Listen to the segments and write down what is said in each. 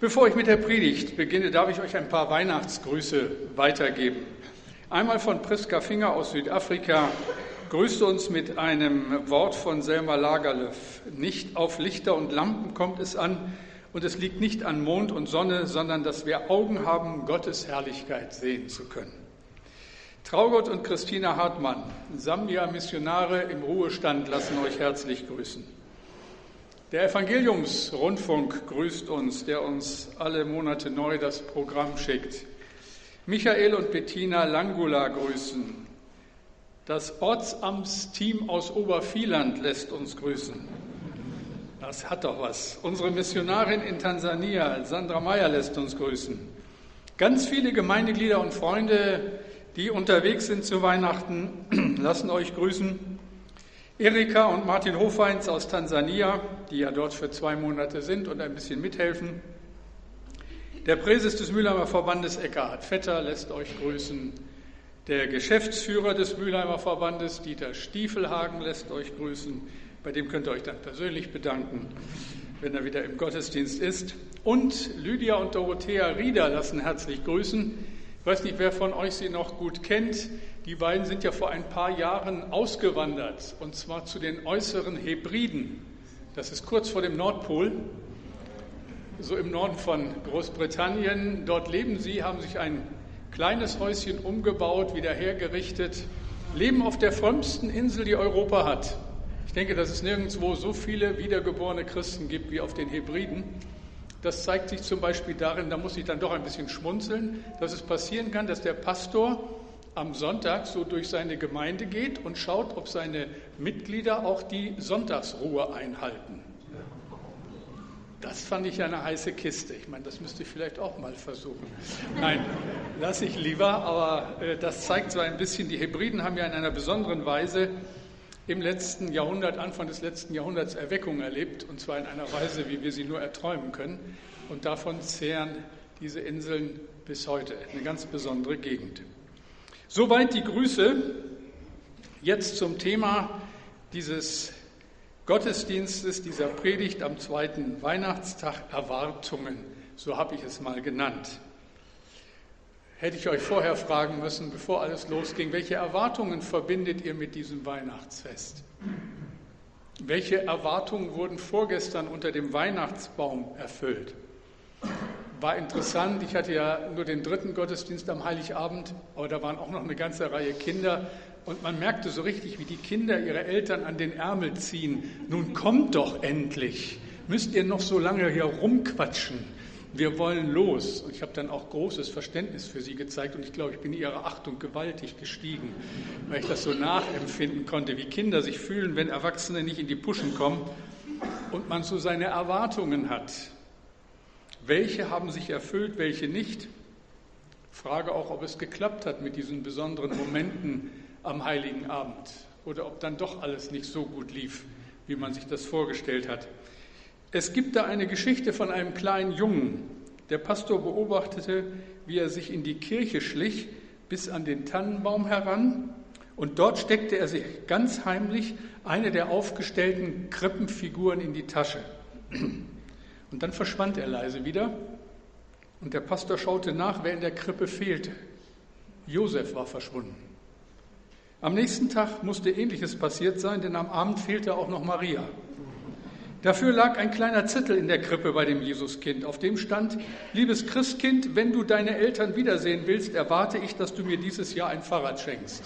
Bevor ich mit der Predigt beginne, darf ich euch ein paar Weihnachtsgrüße weitergeben. Einmal von Priska Finger aus Südafrika grüßt uns mit einem Wort von Selma Lagerlöf. Nicht auf Lichter und Lampen kommt es an und es liegt nicht an Mond und Sonne, sondern dass wir Augen haben, Gottes Herrlichkeit sehen zu können. Traugott und Christina Hartmann, Sambia-Missionare im Ruhestand, lassen euch herzlich grüßen. Der Evangeliumsrundfunk grüßt uns, der uns alle Monate neu das Programm schickt. Michael und Bettina Langula grüßen. Das Ortsamtsteam aus Obervieland lässt uns grüßen. Das hat doch was. Unsere Missionarin in Tansania, Sandra Meyer, lässt uns grüßen. Ganz viele Gemeindeglieder und Freunde, die unterwegs sind zu Weihnachten, lassen euch grüßen. Erika und Martin Hofeins aus Tansania, die ja dort für zwei Monate sind und ein bisschen mithelfen. Der Präses des Mülheimer Verbandes Eckhard Vetter lässt euch grüßen. Der Geschäftsführer des Mülheimer Verbandes Dieter Stiefelhagen lässt euch grüßen. Bei dem könnt ihr euch dann persönlich bedanken, wenn er wieder im Gottesdienst ist. Und Lydia und Dorothea Rieder lassen herzlich grüßen. Ich weiß nicht, wer von euch sie noch gut kennt. Die beiden sind ja vor ein paar Jahren ausgewandert, und zwar zu den äußeren Hebriden. Das ist kurz vor dem Nordpol, so im Norden von Großbritannien. Dort leben sie, haben sich ein kleines Häuschen umgebaut, wieder hergerichtet, leben auf der frömmsten Insel, die Europa hat. Ich denke, dass es nirgendwo so viele wiedergeborene Christen gibt wie auf den Hebriden. Das zeigt sich zum Beispiel darin, da muss ich dann doch ein bisschen schmunzeln, dass es passieren kann, dass der Pastor am Sonntag so durch seine Gemeinde geht und schaut, ob seine Mitglieder auch die Sonntagsruhe einhalten. Das fand ich eine heiße Kiste. Ich meine, das müsste ich vielleicht auch mal versuchen. Nein, lasse ich lieber, aber äh, das zeigt so ein bisschen, die Hebriden haben ja in einer besonderen Weise im letzten Jahrhundert, Anfang des letzten Jahrhunderts Erweckung erlebt, und zwar in einer Weise, wie wir sie nur erträumen können. Und davon zehren diese Inseln bis heute. Eine ganz besondere Gegend. Soweit die Grüße. Jetzt zum Thema dieses Gottesdienstes, dieser Predigt am zweiten Weihnachtstag Erwartungen. So habe ich es mal genannt. Hätte ich euch vorher fragen müssen, bevor alles losging, welche Erwartungen verbindet ihr mit diesem Weihnachtsfest? Welche Erwartungen wurden vorgestern unter dem Weihnachtsbaum erfüllt? war interessant. Ich hatte ja nur den dritten Gottesdienst am Heiligabend, aber da waren auch noch eine ganze Reihe Kinder. Und man merkte so richtig, wie die Kinder ihre Eltern an den Ärmel ziehen. Nun kommt doch endlich. Müsst ihr noch so lange hier rumquatschen? Wir wollen los. Und ich habe dann auch großes Verständnis für sie gezeigt und ich glaube, ich bin ihrer Achtung gewaltig gestiegen, weil ich das so nachempfinden konnte, wie Kinder sich fühlen, wenn Erwachsene nicht in die Puschen kommen und man so seine Erwartungen hat. Welche haben sich erfüllt, welche nicht? Frage auch, ob es geklappt hat mit diesen besonderen Momenten am heiligen Abend oder ob dann doch alles nicht so gut lief, wie man sich das vorgestellt hat. Es gibt da eine Geschichte von einem kleinen Jungen. Der Pastor beobachtete, wie er sich in die Kirche schlich, bis an den Tannenbaum heran, und dort steckte er sich ganz heimlich eine der aufgestellten Krippenfiguren in die Tasche. Und dann verschwand er leise wieder und der Pastor schaute nach, wer in der Krippe fehlte. Josef war verschwunden. Am nächsten Tag musste ähnliches passiert sein, denn am Abend fehlte auch noch Maria. Dafür lag ein kleiner Zettel in der Krippe bei dem Jesuskind, auf dem stand, liebes Christkind, wenn du deine Eltern wiedersehen willst, erwarte ich, dass du mir dieses Jahr ein Fahrrad schenkst.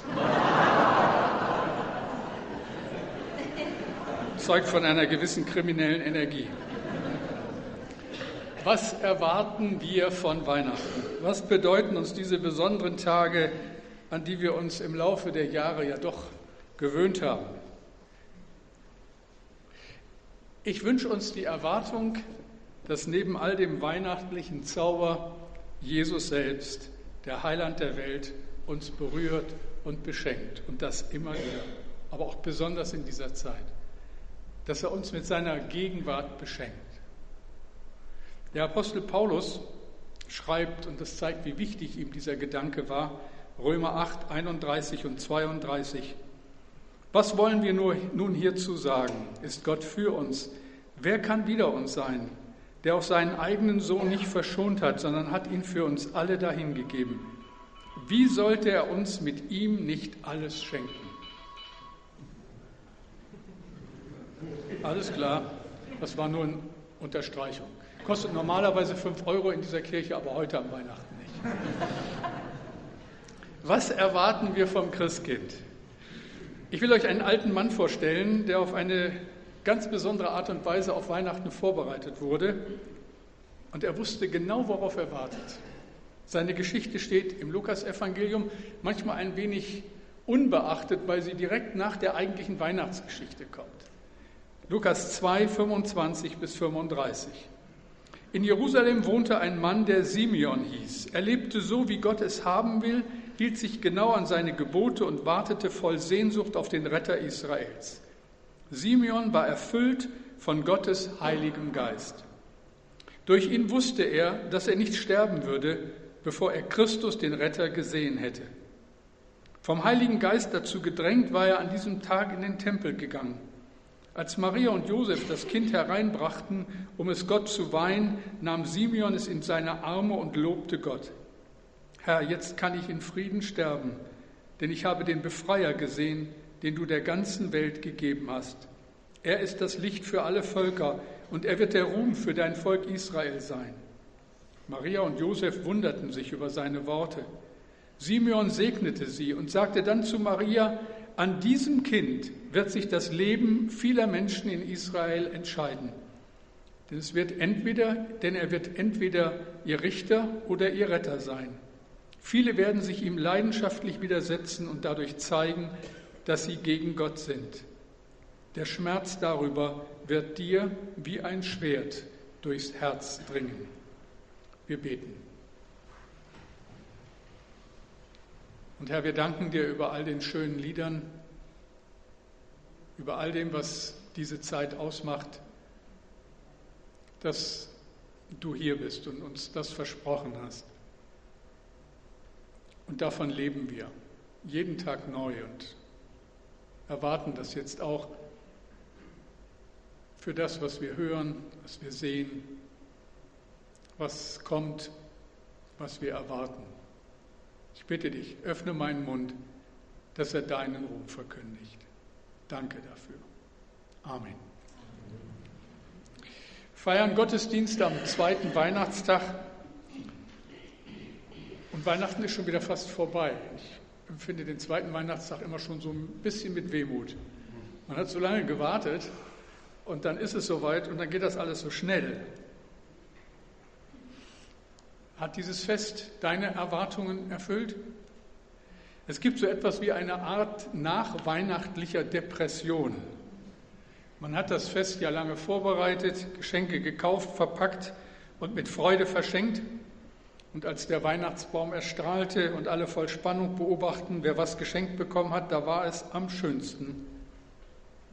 Zeugt von einer gewissen kriminellen Energie. Was erwarten wir von Weihnachten? Was bedeuten uns diese besonderen Tage, an die wir uns im Laufe der Jahre ja doch gewöhnt haben? Ich wünsche uns die Erwartung, dass neben all dem weihnachtlichen Zauber Jesus selbst, der Heiland der Welt, uns berührt und beschenkt. Und das immer wieder, aber auch besonders in dieser Zeit. Dass er uns mit seiner Gegenwart beschenkt. Der Apostel Paulus schreibt, und das zeigt, wie wichtig ihm dieser Gedanke war, Römer 8, 31 und 32. Was wollen wir nur, nun hierzu sagen? Ist Gott für uns? Wer kann wider uns sein? der auch seinen eigenen Sohn nicht verschont hat, sondern hat ihn für uns alle dahingegeben. Wie sollte er uns mit ihm nicht alles schenken? Alles klar, das war nur eine Unterstreichung. Kostet normalerweise 5 Euro in dieser Kirche, aber heute am Weihnachten nicht. Was erwarten wir vom Christkind? Ich will euch einen alten Mann vorstellen, der auf eine ganz besondere Art und Weise auf Weihnachten vorbereitet wurde. Und er wusste genau, worauf er wartet. Seine Geschichte steht im Lukasevangelium, manchmal ein wenig unbeachtet, weil sie direkt nach der eigentlichen Weihnachtsgeschichte kommt. Lukas 2, 25 bis 35. In Jerusalem wohnte ein Mann, der Simeon hieß. Er lebte so, wie Gott es haben will, hielt sich genau an seine Gebote und wartete voll Sehnsucht auf den Retter Israels. Simeon war erfüllt von Gottes heiligem Geist. Durch ihn wusste er, dass er nicht sterben würde, bevor er Christus, den Retter, gesehen hätte. Vom Heiligen Geist dazu gedrängt, war er an diesem Tag in den Tempel gegangen. Als Maria und Josef das Kind hereinbrachten, um es Gott zu weihen, nahm Simeon es in seine Arme und lobte Gott. Herr, jetzt kann ich in Frieden sterben, denn ich habe den Befreier gesehen, den du der ganzen Welt gegeben hast. Er ist das Licht für alle Völker und er wird der Ruhm für dein Volk Israel sein. Maria und Josef wunderten sich über seine Worte. Simeon segnete sie und sagte dann zu Maria, an diesem Kind wird sich das Leben vieler Menschen in Israel entscheiden. Denn, es wird entweder, denn er wird entweder ihr Richter oder ihr Retter sein. Viele werden sich ihm leidenschaftlich widersetzen und dadurch zeigen, dass sie gegen Gott sind. Der Schmerz darüber wird dir wie ein Schwert durchs Herz dringen. Wir beten. Und Herr, wir danken dir über all den schönen Liedern, über all dem, was diese Zeit ausmacht, dass du hier bist und uns das versprochen hast. Und davon leben wir jeden Tag neu und erwarten das jetzt auch für das, was wir hören, was wir sehen, was kommt, was wir erwarten. Ich bitte dich, öffne meinen Mund, dass er deinen Ruhm verkündigt. Danke dafür. Amen. Feiern Gottesdienst am zweiten Weihnachtstag. Und Weihnachten ist schon wieder fast vorbei. Ich empfinde den zweiten Weihnachtstag immer schon so ein bisschen mit Wehmut. Man hat so lange gewartet und dann ist es soweit und dann geht das alles so schnell. Hat dieses Fest deine Erwartungen erfüllt? Es gibt so etwas wie eine Art nachweihnachtlicher Depression. Man hat das Fest ja lange vorbereitet, Geschenke gekauft, verpackt und mit Freude verschenkt. Und als der Weihnachtsbaum erstrahlte und alle voll Spannung beobachten, wer was geschenkt bekommen hat, da war es am schönsten.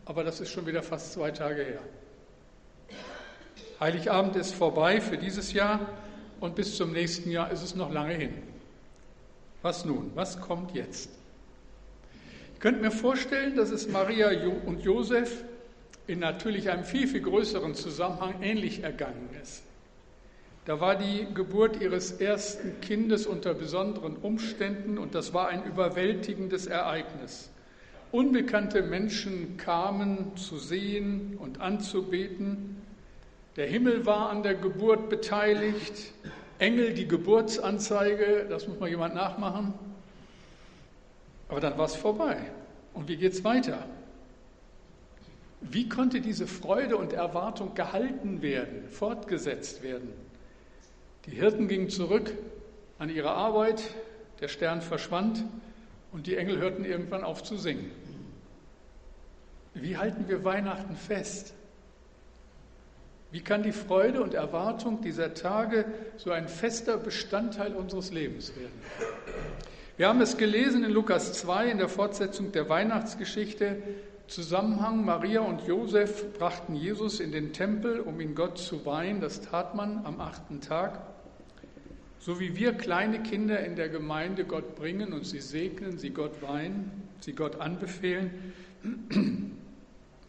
Aber das ist schon wieder fast zwei Tage her. Heiligabend ist vorbei für dieses Jahr und bis zum nächsten Jahr ist es noch lange hin. Was nun? Was kommt jetzt? Ich könnte mir vorstellen, dass es Maria und Josef in natürlich einem viel, viel größeren Zusammenhang ähnlich ergangen ist. Da war die Geburt ihres ersten Kindes unter besonderen Umständen und das war ein überwältigendes Ereignis. Unbekannte Menschen kamen zu sehen und anzubeten. Der Himmel war an der Geburt beteiligt. Engel die Geburtsanzeige, das muss mal jemand nachmachen. Aber dann war es vorbei. Und wie geht es weiter? Wie konnte diese Freude und Erwartung gehalten werden, fortgesetzt werden? Die Hirten gingen zurück an ihre Arbeit, der Stern verschwand und die Engel hörten irgendwann auf zu singen. Wie halten wir Weihnachten fest? Wie kann die Freude und Erwartung dieser Tage so ein fester Bestandteil unseres Lebens werden? Wir haben es gelesen in Lukas 2 in der Fortsetzung der Weihnachtsgeschichte. Zusammenhang Maria und Josef brachten Jesus in den Tempel, um ihn Gott zu weihen. Das tat man am achten Tag. So wie wir kleine Kinder in der Gemeinde Gott bringen und sie segnen, sie Gott weihen, sie Gott anbefehlen.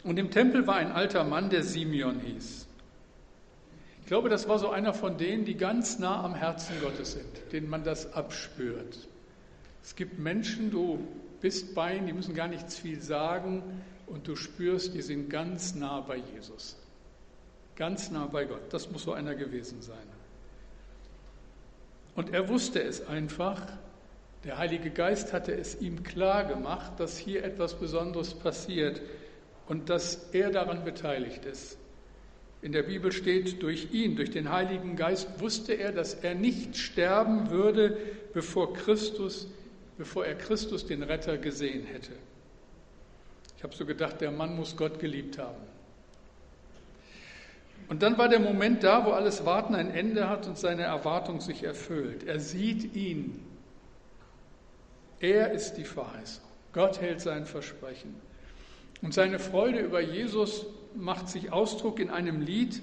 Und im Tempel war ein alter Mann, der Simeon hieß. glaube, das war so einer von denen, die ganz nah am Herzen Gottes sind, denen man das abspürt. Es gibt Menschen, du bist bei ihnen, die müssen gar nichts viel sagen und du spürst, die sind ganz nah bei Jesus. Ganz nah bei Gott. Das muss so einer gewesen sein. Und er wusste es einfach. Der Heilige Geist hatte es ihm klar gemacht, dass hier etwas Besonderes passiert und dass er daran beteiligt ist. In der Bibel steht, durch ihn, durch den Heiligen Geist wusste er, dass er nicht sterben würde, bevor Christus, bevor er Christus den Retter gesehen hätte. Ich habe so gedacht, der Mann muss Gott geliebt haben. Und dann war der Moment da, wo alles Warten ein Ende hat und seine Erwartung sich erfüllt. Er sieht ihn. Er ist die Verheißung. Gott hält sein Versprechen. Und seine Freude über Jesus macht sich Ausdruck in einem Lied,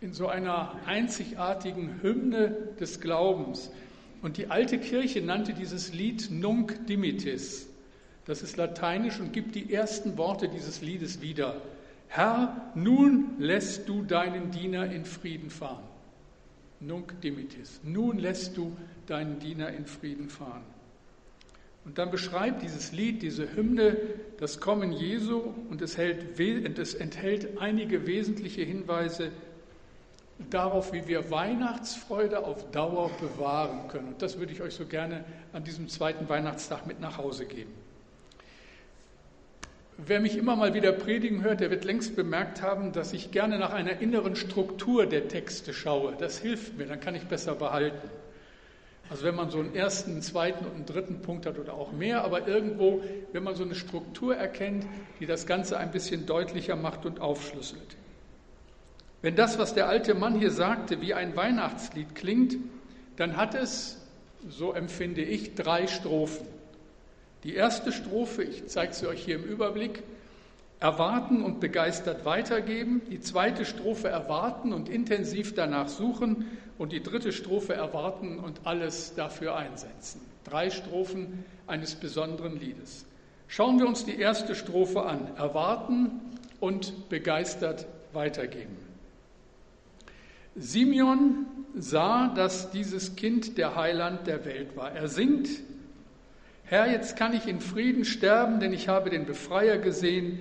in so einer einzigartigen Hymne des Glaubens. Und die alte Kirche nannte dieses Lied Nunc Dimittis. Das ist lateinisch und gibt die ersten Worte dieses Liedes wieder. Herr, nun lässt du deinen Diener in Frieden fahren. Nunc Dimittis. Nun lässt du deinen Diener in Frieden fahren. Und dann beschreibt dieses Lied, diese Hymne, das Kommen Jesu und es, hält, es enthält einige wesentliche Hinweise darauf, wie wir Weihnachtsfreude auf Dauer bewahren können. Und das würde ich euch so gerne an diesem zweiten Weihnachtstag mit nach Hause geben. Wer mich immer mal wieder predigen hört, der wird längst bemerkt haben, dass ich gerne nach einer inneren Struktur der Texte schaue. Das hilft mir, dann kann ich besser behalten. Also wenn man so einen ersten, einen zweiten und einen dritten Punkt hat oder auch mehr, aber irgendwo, wenn man so eine Struktur erkennt, die das Ganze ein bisschen deutlicher macht und aufschlüsselt. Wenn das, was der alte Mann hier sagte, wie ein Weihnachtslied klingt, dann hat es, so empfinde ich, drei Strophen. Die erste Strophe, ich zeige sie euch hier im Überblick, erwarten und begeistert weitergeben, die zweite Strophe erwarten und intensiv danach suchen und die dritte Strophe erwarten und alles dafür einsetzen. Drei Strophen eines besonderen Liedes. Schauen wir uns die erste Strophe an. Erwarten und begeistert weitergeben. Simeon sah, dass dieses Kind der Heiland der Welt war. Er singt, Herr, jetzt kann ich in Frieden sterben, denn ich habe den Befreier gesehen,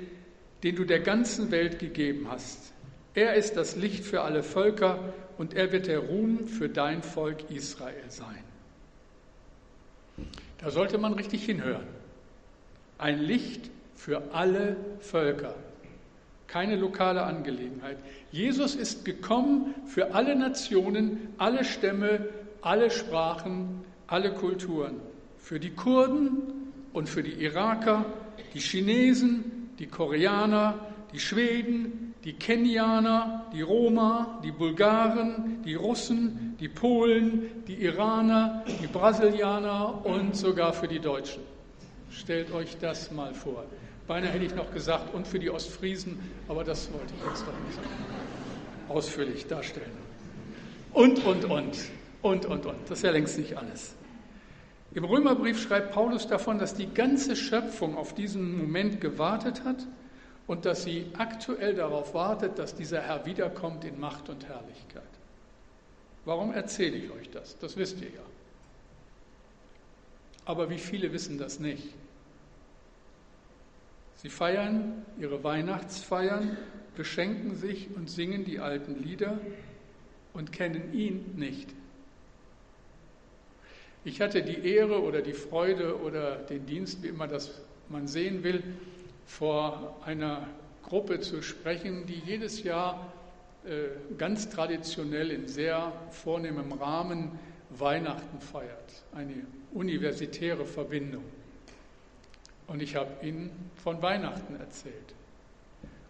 den du der ganzen Welt gegeben hast. Er ist das Licht für alle Völker und er wird der Ruhm für dein Volk Israel sein. Da sollte man richtig hinhören. Ein Licht für alle Völker. Keine lokale Angelegenheit. Jesus ist gekommen für alle Nationen, alle Stämme, alle Sprachen, alle Kulturen. Für die Kurden und für die Iraker, die Chinesen, die Koreaner, die Schweden, die Kenianer, die Roma, die Bulgaren, die Russen, die Polen, die Iraner, die Brasilianer und sogar für die Deutschen. Stellt euch das mal vor. Beinahe hätte ich noch gesagt, und für die Ostfriesen, aber das wollte ich jetzt doch nicht ausführlich darstellen. Und, und, und, und, und, und. Das ist ja längst nicht alles. Im Römerbrief schreibt Paulus davon, dass die ganze Schöpfung auf diesen Moment gewartet hat und dass sie aktuell darauf wartet, dass dieser Herr wiederkommt in Macht und Herrlichkeit. Warum erzähle ich euch das? Das wisst ihr ja. Aber wie viele wissen das nicht? Sie feiern ihre Weihnachtsfeiern, beschenken sich und singen die alten Lieder und kennen ihn nicht. Ich hatte die Ehre oder die Freude oder den Dienst, wie immer das man sehen will, vor einer Gruppe zu sprechen, die jedes Jahr äh, ganz traditionell in sehr vornehmem Rahmen Weihnachten feiert, eine universitäre Verbindung. Und ich habe ihnen von Weihnachten erzählt.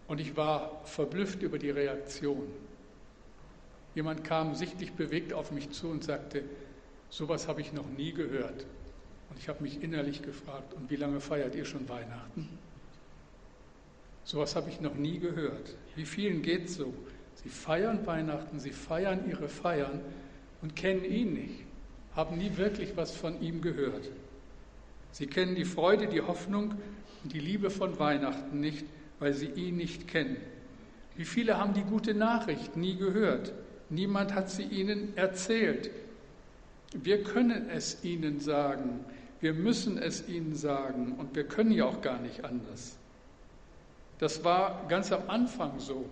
Und ich war verblüfft über die Reaktion. Jemand kam sichtlich bewegt auf mich zu und sagte, sowas habe ich noch nie gehört. Und ich habe mich innerlich gefragt, und wie lange feiert ihr schon Weihnachten? Sowas habe ich noch nie gehört. Wie vielen geht es so? Sie feiern Weihnachten, sie feiern ihre Feiern und kennen ihn nicht, haben nie wirklich was von ihm gehört. Sie kennen die Freude, die Hoffnung und die Liebe von Weihnachten nicht, weil sie ihn nicht kennen. Wie viele haben die gute Nachricht nie gehört, Niemand hat sie ihnen erzählt. Wir können es ihnen sagen. Wir müssen es ihnen sagen. Und wir können ja auch gar nicht anders. Das war ganz am Anfang so.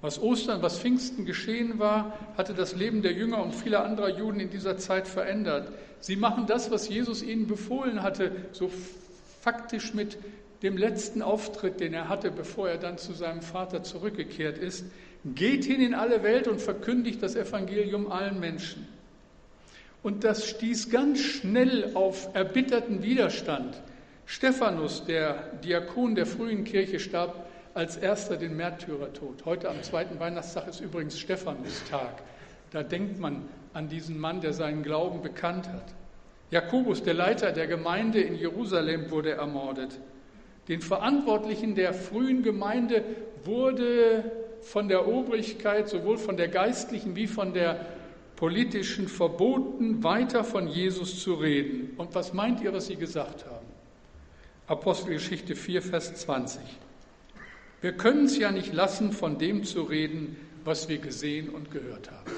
Was Ostern, was Pfingsten geschehen war, hatte das Leben der Jünger und vieler anderer Juden in dieser Zeit verändert. Sie machen das, was Jesus ihnen befohlen hatte, so faktisch mit dem letzten Auftritt, den er hatte, bevor er dann zu seinem Vater zurückgekehrt ist. Geht hin in alle Welt und verkündigt das Evangelium allen Menschen. Und das stieß ganz schnell auf erbitterten Widerstand. Stephanus, der Diakon der frühen Kirche, starb als erster den Märtyrertod. Heute am zweiten Weihnachtstag ist übrigens Stephanustag. Da denkt man an diesen Mann, der seinen Glauben bekannt hat. Jakobus, der Leiter der Gemeinde in Jerusalem, wurde ermordet. Den Verantwortlichen der frühen Gemeinde wurde von der Obrigkeit, sowohl von der geistlichen wie von der politischen verboten, weiter von Jesus zu reden. Und was meint ihr, was sie gesagt haben? Apostelgeschichte 4, Vers 20. Wir können es ja nicht lassen, von dem zu reden, was wir gesehen und gehört haben.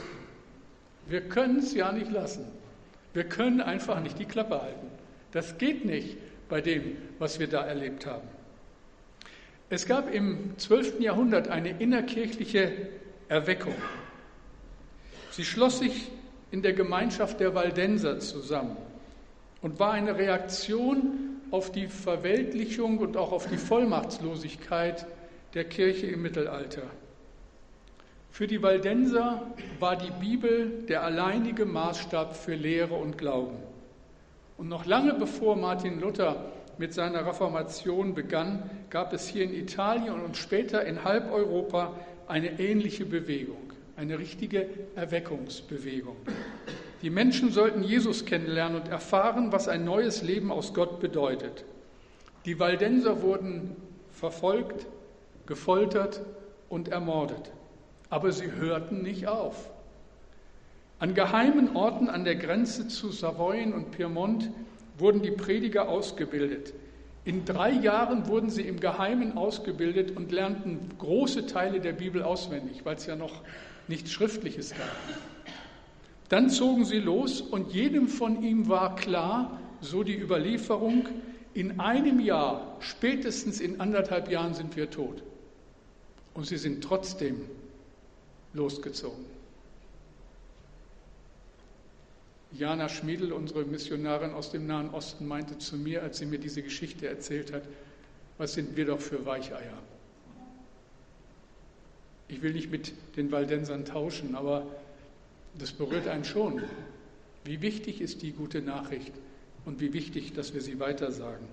Wir können es ja nicht lassen. Wir können einfach nicht die Klappe halten. Das geht nicht bei dem, was wir da erlebt haben. Es gab im 12. Jahrhundert eine innerkirchliche Erweckung. Sie schloss sich in der Gemeinschaft der Waldenser zusammen und war eine Reaktion auf die Verweltlichung und auch auf die Vollmachtslosigkeit der Kirche im Mittelalter. Für die Waldenser war die Bibel der alleinige Maßstab für Lehre und Glauben. Und noch lange bevor Martin Luther mit seiner Reformation begann, gab es hier in Italien und später in halb Europa eine ähnliche Bewegung, eine richtige Erweckungsbewegung. Die Menschen sollten Jesus kennenlernen und erfahren, was ein neues Leben aus Gott bedeutet. Die Waldenser wurden verfolgt, gefoltert und ermordet. Aber sie hörten nicht auf. An geheimen Orten an der Grenze zu Savoyen und Piemont wurden die Prediger ausgebildet. In drei Jahren wurden sie im Geheimen ausgebildet und lernten große Teile der Bibel auswendig, weil es ja noch nichts Schriftliches gab. Dann zogen sie los und jedem von ihm war klar, so die Überlieferung, in einem Jahr, spätestens in anderthalb Jahren sind wir tot. Und sie sind trotzdem losgezogen. Jana Schmiedel, unsere Missionarin aus dem Nahen Osten, meinte zu mir, als sie mir diese Geschichte erzählt hat, was sind wir doch für Weicheier. Ich will nicht mit den Waldensern tauschen, aber das berührt einen schon. Wie wichtig ist die gute Nachricht und wie wichtig, dass wir sie weitersagen.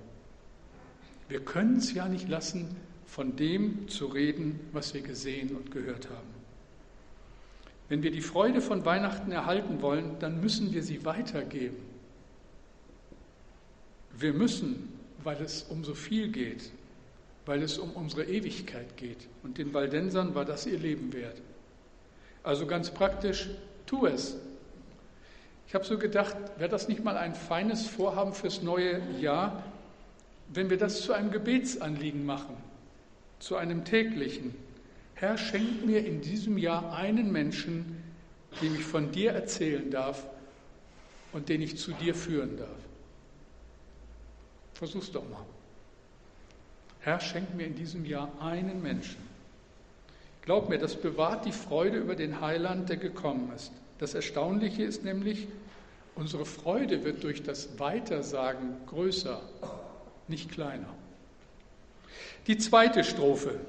Wir können es ja nicht lassen, von dem zu reden, was wir gesehen und gehört haben. Wenn wir die Freude von Weihnachten erhalten wollen, dann müssen wir sie weitergeben. Wir müssen, weil es um so viel geht, weil es um unsere Ewigkeit geht. Und den Waldensern war das ihr Leben wert. Also ganz praktisch, tu es. Ich habe so gedacht, wäre das nicht mal ein feines Vorhaben fürs neue Jahr, wenn wir das zu einem Gebetsanliegen machen? zu einem täglichen. Herr, schenk mir in diesem Jahr einen Menschen, dem ich von dir erzählen darf und den ich zu dir führen darf. Versuch's doch mal. Herr, schenk mir in diesem Jahr einen Menschen. Glaub mir, das bewahrt die Freude über den Heiland, der gekommen ist. Das Erstaunliche ist nämlich, unsere Freude wird durch das Weitersagen größer, nicht kleiner. Die zweite Strophe.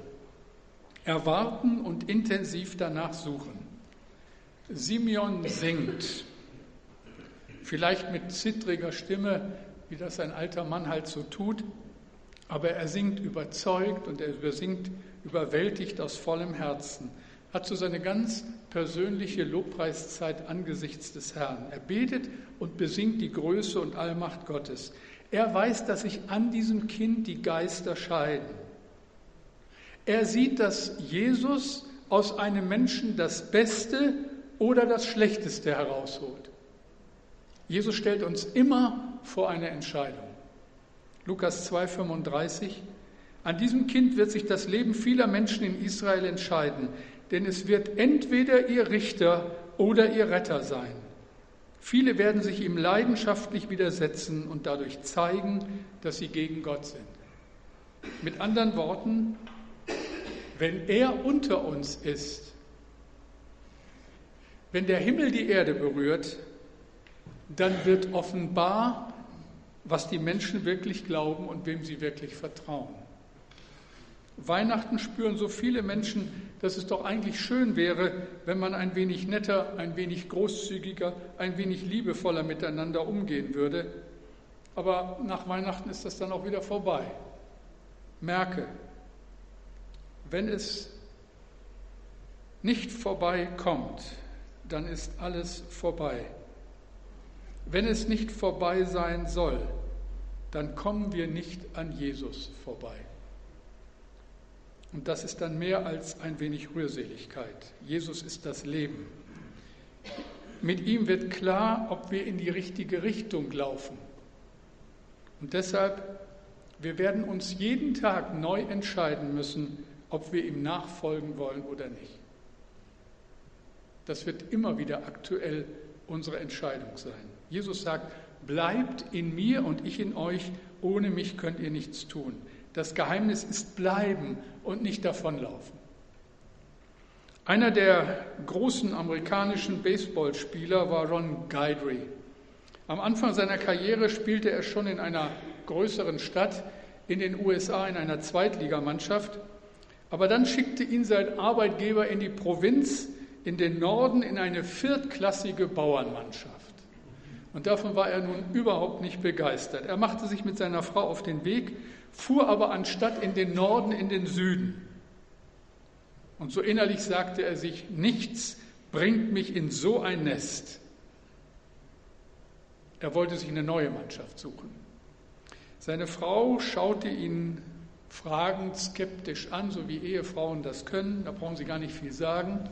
Erwarten und intensiv danach suchen. Simeon singt, vielleicht mit zittriger Stimme, wie das ein alter Mann halt so tut, aber er singt überzeugt und er singt überwältigt aus vollem Herzen, hat so seine ganz persönliche Lobpreiszeit angesichts des Herrn. Er betet und besingt die Größe und Allmacht Gottes. Er weiß, dass sich an diesem Kind die Geister scheiden. Er sieht, dass Jesus aus einem Menschen das Beste oder das Schlechteste herausholt. Jesus stellt uns immer vor eine Entscheidung. Lukas 2,35 An diesem Kind wird sich das Leben vieler Menschen in Israel entscheiden, denn es wird entweder ihr Richter oder ihr Retter sein. Viele werden sich ihm leidenschaftlich widersetzen und dadurch zeigen, dass sie gegen Gott sind. Mit anderen Worten, wenn er unter uns ist, wenn der Himmel die Erde berührt, dann wird offenbar, was die Menschen wirklich glauben und wem sie wirklich vertrauen. Weihnachten spüren so viele Menschen, dass es doch eigentlich schön wäre, wenn man ein wenig netter, ein wenig großzügiger, ein wenig liebevoller miteinander umgehen würde. Aber nach Weihnachten ist das dann auch wieder vorbei. Merke, wenn es nicht vorbei kommt, dann ist alles vorbei. Wenn es nicht vorbei sein soll, dann kommen wir nicht an Jesus vorbei. Und das ist dann mehr als ein wenig Rührseligkeit. Jesus ist das Leben. Mit ihm wird klar, ob wir in die richtige Richtung laufen. Und deshalb, wir werden uns jeden Tag neu entscheiden müssen, ob wir ihm nachfolgen wollen oder nicht. Das wird immer wieder aktuell unsere Entscheidung sein. Jesus sagt, bleibt in mir und ich in euch, ohne mich könnt ihr nichts tun. Das Geheimnis ist bleiben und nicht davonlaufen. Einer der großen amerikanischen Baseballspieler war Ron Guidry. Am Anfang seiner Karriere spielte er schon in einer größeren Stadt in den USA in einer Zweitligamannschaft. Aber dann schickte ihn sein Arbeitgeber in die Provinz, in den Norden, in eine viertklassige Bauernmannschaft. Und davon war er nun überhaupt nicht begeistert. Er machte sich mit seiner Frau auf den Weg fuhr aber anstatt in den Norden in den Süden. Und so innerlich sagte er sich, nichts bringt mich in so ein Nest. Er wollte sich eine neue Mannschaft suchen. Seine Frau schaute ihn fragend, skeptisch an, so wie Ehefrauen das können, da brauchen sie gar nicht viel sagen.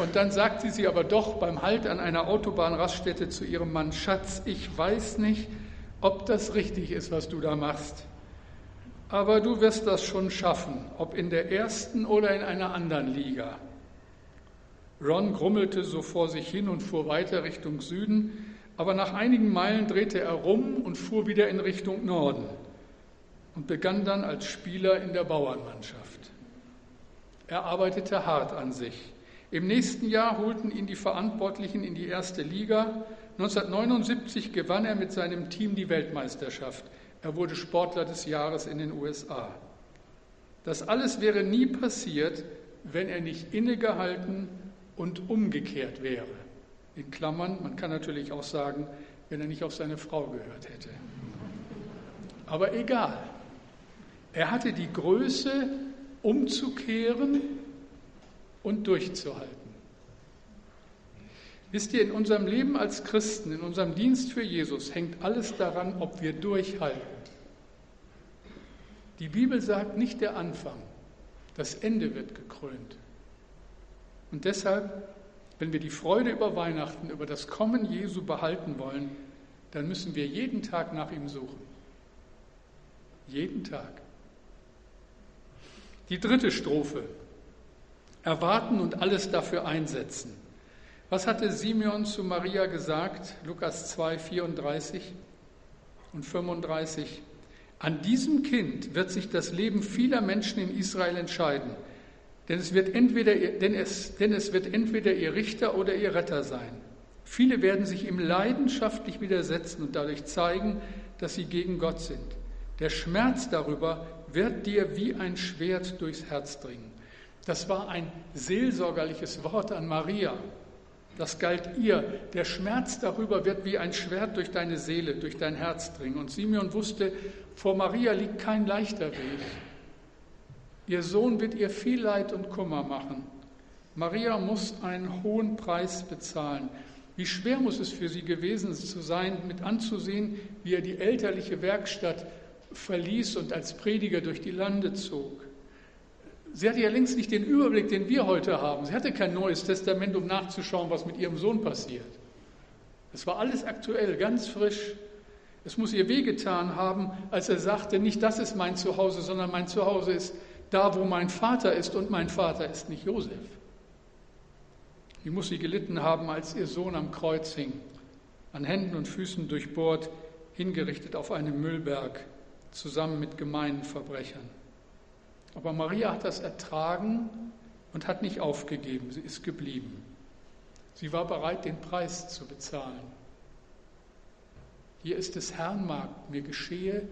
Und dann sagte sie aber doch beim Halt an einer Autobahnraststätte zu ihrem Mann, Schatz, ich weiß nicht, ob das richtig ist, was du da machst aber du wirst das schon schaffen, ob in der ersten oder in einer anderen Liga. Ron grummelte so vor sich hin und fuhr weiter Richtung Süden, aber nach einigen Meilen drehte er rum und fuhr wieder in Richtung Norden und begann dann als Spieler in der Bauernmannschaft. Er arbeitete hart an sich. Im nächsten Jahr holten ihn die Verantwortlichen in die erste Liga. 1979 gewann er mit seinem Team die Weltmeisterschaft. Er wurde Sportler des Jahres in den USA. Das alles wäre nie passiert, wenn er nicht innegehalten und umgekehrt wäre. In Klammern, man kann natürlich auch sagen, wenn er nicht auf seine Frau gehört hätte. Aber egal. Er hatte die Größe, umzukehren und durchzuhalten. Wisst ihr, in unserem Leben als Christen, in unserem Dienst für Jesus hängt alles daran, ob wir durchhalten. Die Bibel sagt nicht der Anfang, das Ende wird gekrönt. Und deshalb, wenn wir die Freude über Weihnachten, über das Kommen Jesu behalten wollen, dann müssen wir jeden Tag nach ihm suchen. Jeden Tag. Die dritte Strophe. Erwarten und alles dafür einsetzen. Was hatte Simeon zu Maria gesagt? Lukas 2, 34 und 35. An diesem Kind wird sich das Leben vieler Menschen in Israel entscheiden, denn es wird entweder, denn es, denn es wird entweder ihr Richter oder ihr Retter sein. Viele werden sich ihm leidenschaftlich widersetzen und dadurch zeigen, dass sie gegen Gott sind. Der Schmerz darüber wird dir wie ein Schwert durchs Herz dringen. Das war ein seelsorgerliches Wort an Maria. Das galt ihr. Der Schmerz darüber wird wie ein Schwert durch deine Seele, durch dein Herz dringen. Und Simeon wusste, vor Maria liegt kein leichter Weg. Ihr Sohn wird ihr viel Leid und Kummer machen. Maria muss einen hohen Preis bezahlen. Wie schwer muss es für sie gewesen zu sein, mit anzusehen, wie er die elterliche Werkstatt verließ und als Prediger durch die Lande zog. Sie hatte ja längst nicht den Überblick, den wir heute haben. Sie hatte kein neues Testament, um nachzuschauen, was mit ihrem Sohn passiert. Es war alles aktuell, ganz frisch. Es muss ihr wehgetan haben, als er sagte, nicht das ist mein Zuhause, sondern mein Zuhause ist da wo mein Vater ist und mein Vater ist nicht Josef. Wie muss sie gelitten haben, als ihr Sohn am Kreuz hing, an Händen und Füßen durchbohrt, hingerichtet auf einem Müllberg, zusammen mit gemeinen Verbrechern. Aber Maria hat das ertragen und hat nicht aufgegeben, sie ist geblieben. Sie war bereit, den Preis zu bezahlen. Hier ist es Herrn Magd, mir geschehe,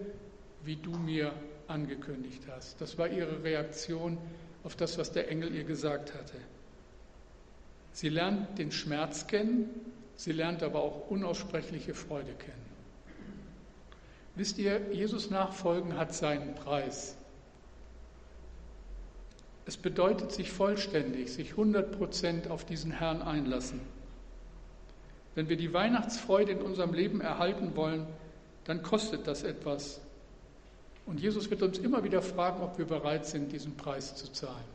wie du mir angekündigt hast. Das war ihre Reaktion auf das, was der Engel ihr gesagt hatte. Sie lernt den Schmerz kennen, sie lernt aber auch unaussprechliche Freude kennen. Wisst ihr, Jesus nachfolgen hat seinen Preis. Es bedeutet sich vollständig, sich 100 Prozent auf diesen Herrn einlassen. Wenn wir die Weihnachtsfreude in unserem Leben erhalten wollen, dann kostet das etwas. Und Jesus wird uns immer wieder fragen, ob wir bereit sind, diesen Preis zu zahlen.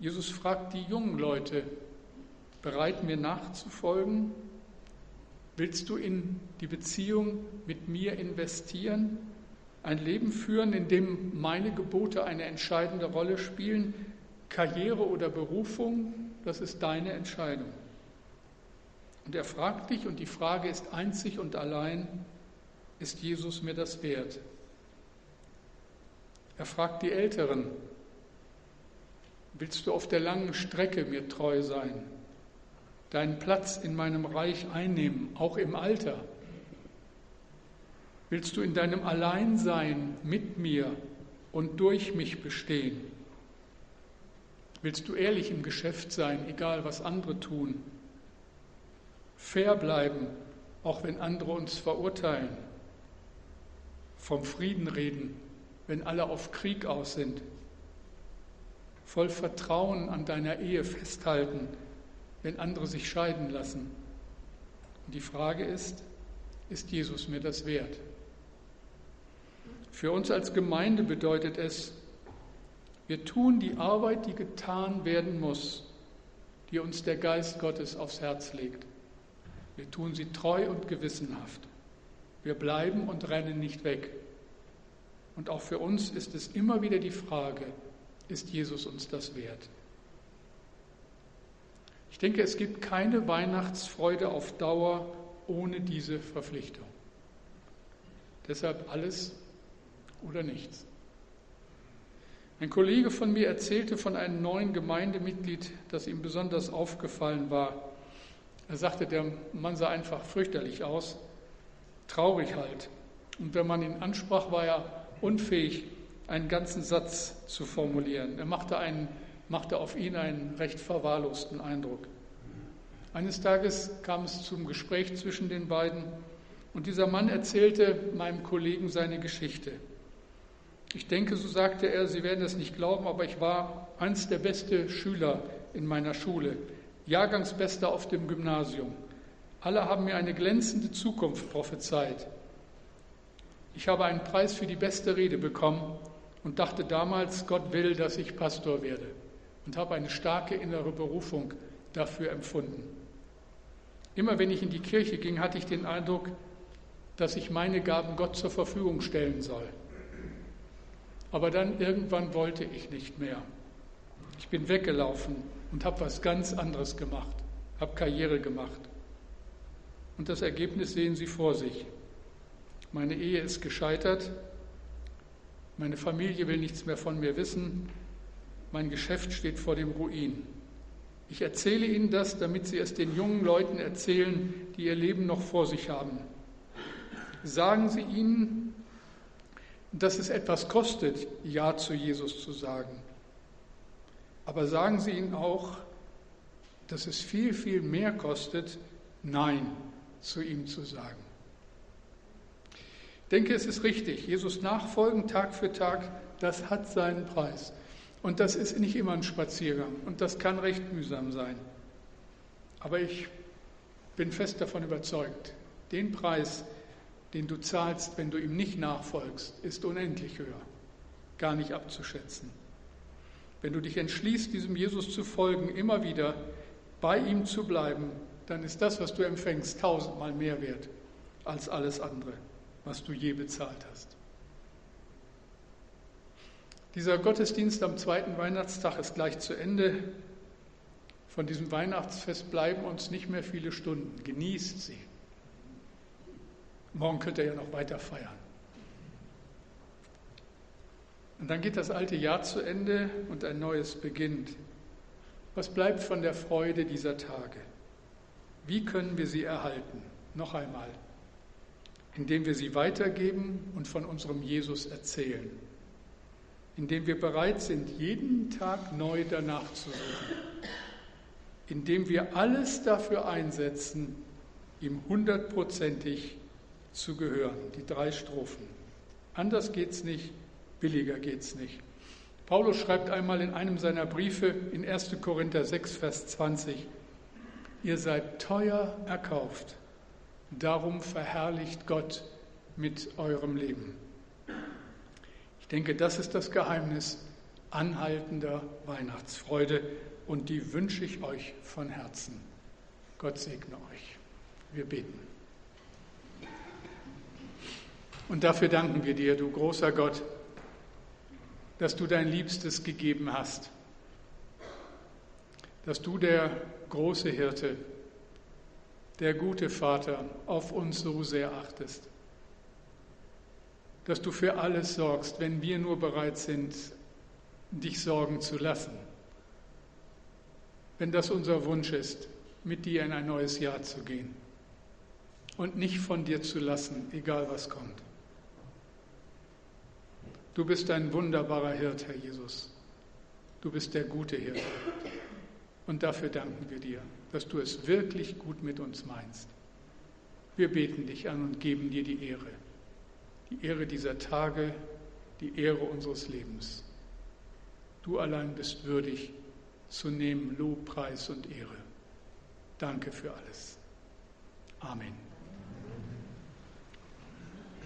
Jesus fragt die jungen Leute, bereit mir nachzufolgen? Willst du in die Beziehung mit mir investieren? Ein Leben führen, in dem meine Gebote eine entscheidende Rolle spielen? Karriere oder Berufung, das ist deine Entscheidung. Und er fragt dich, und die Frage ist einzig und allein, ist Jesus mir das wert? Er fragt die Älteren, willst du auf der langen Strecke mir treu sein? deinen Platz in meinem Reich einnehmen, auch im Alter? Willst du in deinem Alleinsein mit mir und durch mich bestehen? Willst du ehrlich im Geschäft sein, egal was andere tun? Fair bleiben, auch wenn andere uns verurteilen? Vom Frieden reden, wenn alle auf Krieg aus sind? Voll Vertrauen an deiner Ehe festhalten, wenn andere sich scheiden lassen. Und die Frage ist, ist Jesus mir das wert? Für uns als Gemeinde bedeutet es, wir tun die Arbeit, die getan werden muss, die uns der Geist Gottes aufs Herz legt. Wir tun sie treu und gewissenhaft. Wir bleiben und rennen nicht weg. Und auch für uns ist es immer wieder die Frage, ist Jesus uns das wert? Ich denke, es gibt keine Weihnachtsfreude auf Dauer ohne diese Verpflichtung. Deshalb alles oder nichts. Ein Kollege von mir erzählte von einem neuen Gemeindemitglied, das ihm besonders aufgefallen war. Er sagte, der Mann sah einfach fürchterlich aus, traurig halt. Und wenn man ihn ansprach, war er unfähig, einen ganzen Satz zu formulieren. Er machte einen machte auf ihn einen recht verwahrlosten Eindruck. Eines Tages kam es zum Gespräch zwischen den beiden und dieser Mann erzählte meinem Kollegen seine Geschichte. Ich denke, so sagte er, Sie werden es nicht glauben, aber ich war eins der besten Schüler in meiner Schule, Jahrgangsbester auf dem Gymnasium. Alle haben mir eine glänzende Zukunft prophezeit. Ich habe einen Preis für die beste Rede bekommen und dachte damals, Gott will, dass ich Pastor werde und habe eine starke innere Berufung dafür empfunden. Immer wenn ich in die Kirche ging, hatte ich den Eindruck, dass ich meine Gaben Gott zur Verfügung stellen soll. Aber dann irgendwann wollte ich nicht mehr. Ich bin weggelaufen und habe was ganz anderes gemacht, habe Karriere gemacht. Und das Ergebnis sehen Sie vor sich. Meine Ehe ist gescheitert, meine Familie will nichts mehr von mir wissen, mein Geschäft steht vor dem Ruin. Ich erzähle Ihnen das, damit Sie es den jungen Leuten erzählen, die ihr Leben noch vor sich haben. Sagen Sie ihnen, dass es etwas kostet, Ja zu Jesus zu sagen. Aber sagen Sie ihnen auch, dass es viel, viel mehr kostet, Nein zu ihm zu sagen. Ich denke, es ist richtig. Jesus nachfolgen Tag für Tag, das hat seinen Preis. Und das ist nicht immer ein Spaziergang und das kann recht mühsam sein. Aber ich bin fest davon überzeugt, den Preis, den du zahlst, wenn du ihm nicht nachfolgst, ist unendlich höher, gar nicht abzuschätzen. Wenn du dich entschließt, diesem Jesus zu folgen, immer wieder bei ihm zu bleiben, dann ist das, was du empfängst, tausendmal mehr wert als alles andere, was du je bezahlt hast. Dieser Gottesdienst am zweiten Weihnachtstag ist gleich zu Ende. Von diesem Weihnachtsfest bleiben uns nicht mehr viele Stunden. Genießt sie. Morgen könnt ihr ja noch weiter feiern. Und dann geht das alte Jahr zu Ende und ein neues beginnt. Was bleibt von der Freude dieser Tage? Wie können wir sie erhalten? Noch einmal, indem wir sie weitergeben und von unserem Jesus erzählen, indem wir bereit sind, jeden Tag neu danach zu suchen, indem wir alles dafür einsetzen, ihm hundertprozentig zu gehören. Die drei Strophen. Anders geht's nicht, billiger geht's nicht. Paulus schreibt einmal in einem seiner Briefe in 1. Korinther 6, Vers 20, ihr seid teuer erkauft, darum verherrlicht Gott mit eurem Leben. Ich denke, das ist das Geheimnis anhaltender Weihnachtsfreude und die wünsche ich euch von Herzen. Gott segne euch. Wir beten. Und dafür danken wir dir, du großer Gott, dass du dein Liebstes gegeben hast, dass du der große Hirte, der gute Vater auf uns so sehr achtest, dass du für alles sorgst, wenn wir nur bereit sind, dich sorgen zu lassen. Wenn das unser Wunsch ist, mit dir in ein neues Jahr zu gehen und nicht von dir zu lassen, egal was kommt. Du bist ein wunderbarer Hirt, Herr Jesus. Du bist der gute Hirte. Und dafür danken wir dir, dass du es wirklich gut mit uns meinst. Wir beten dich an und geben dir die Ehre. Die Ehre dieser Tage, die Ehre unseres Lebens. Du allein bist würdig zu nehmen Lob, Preis und Ehre. Danke für alles. Amen.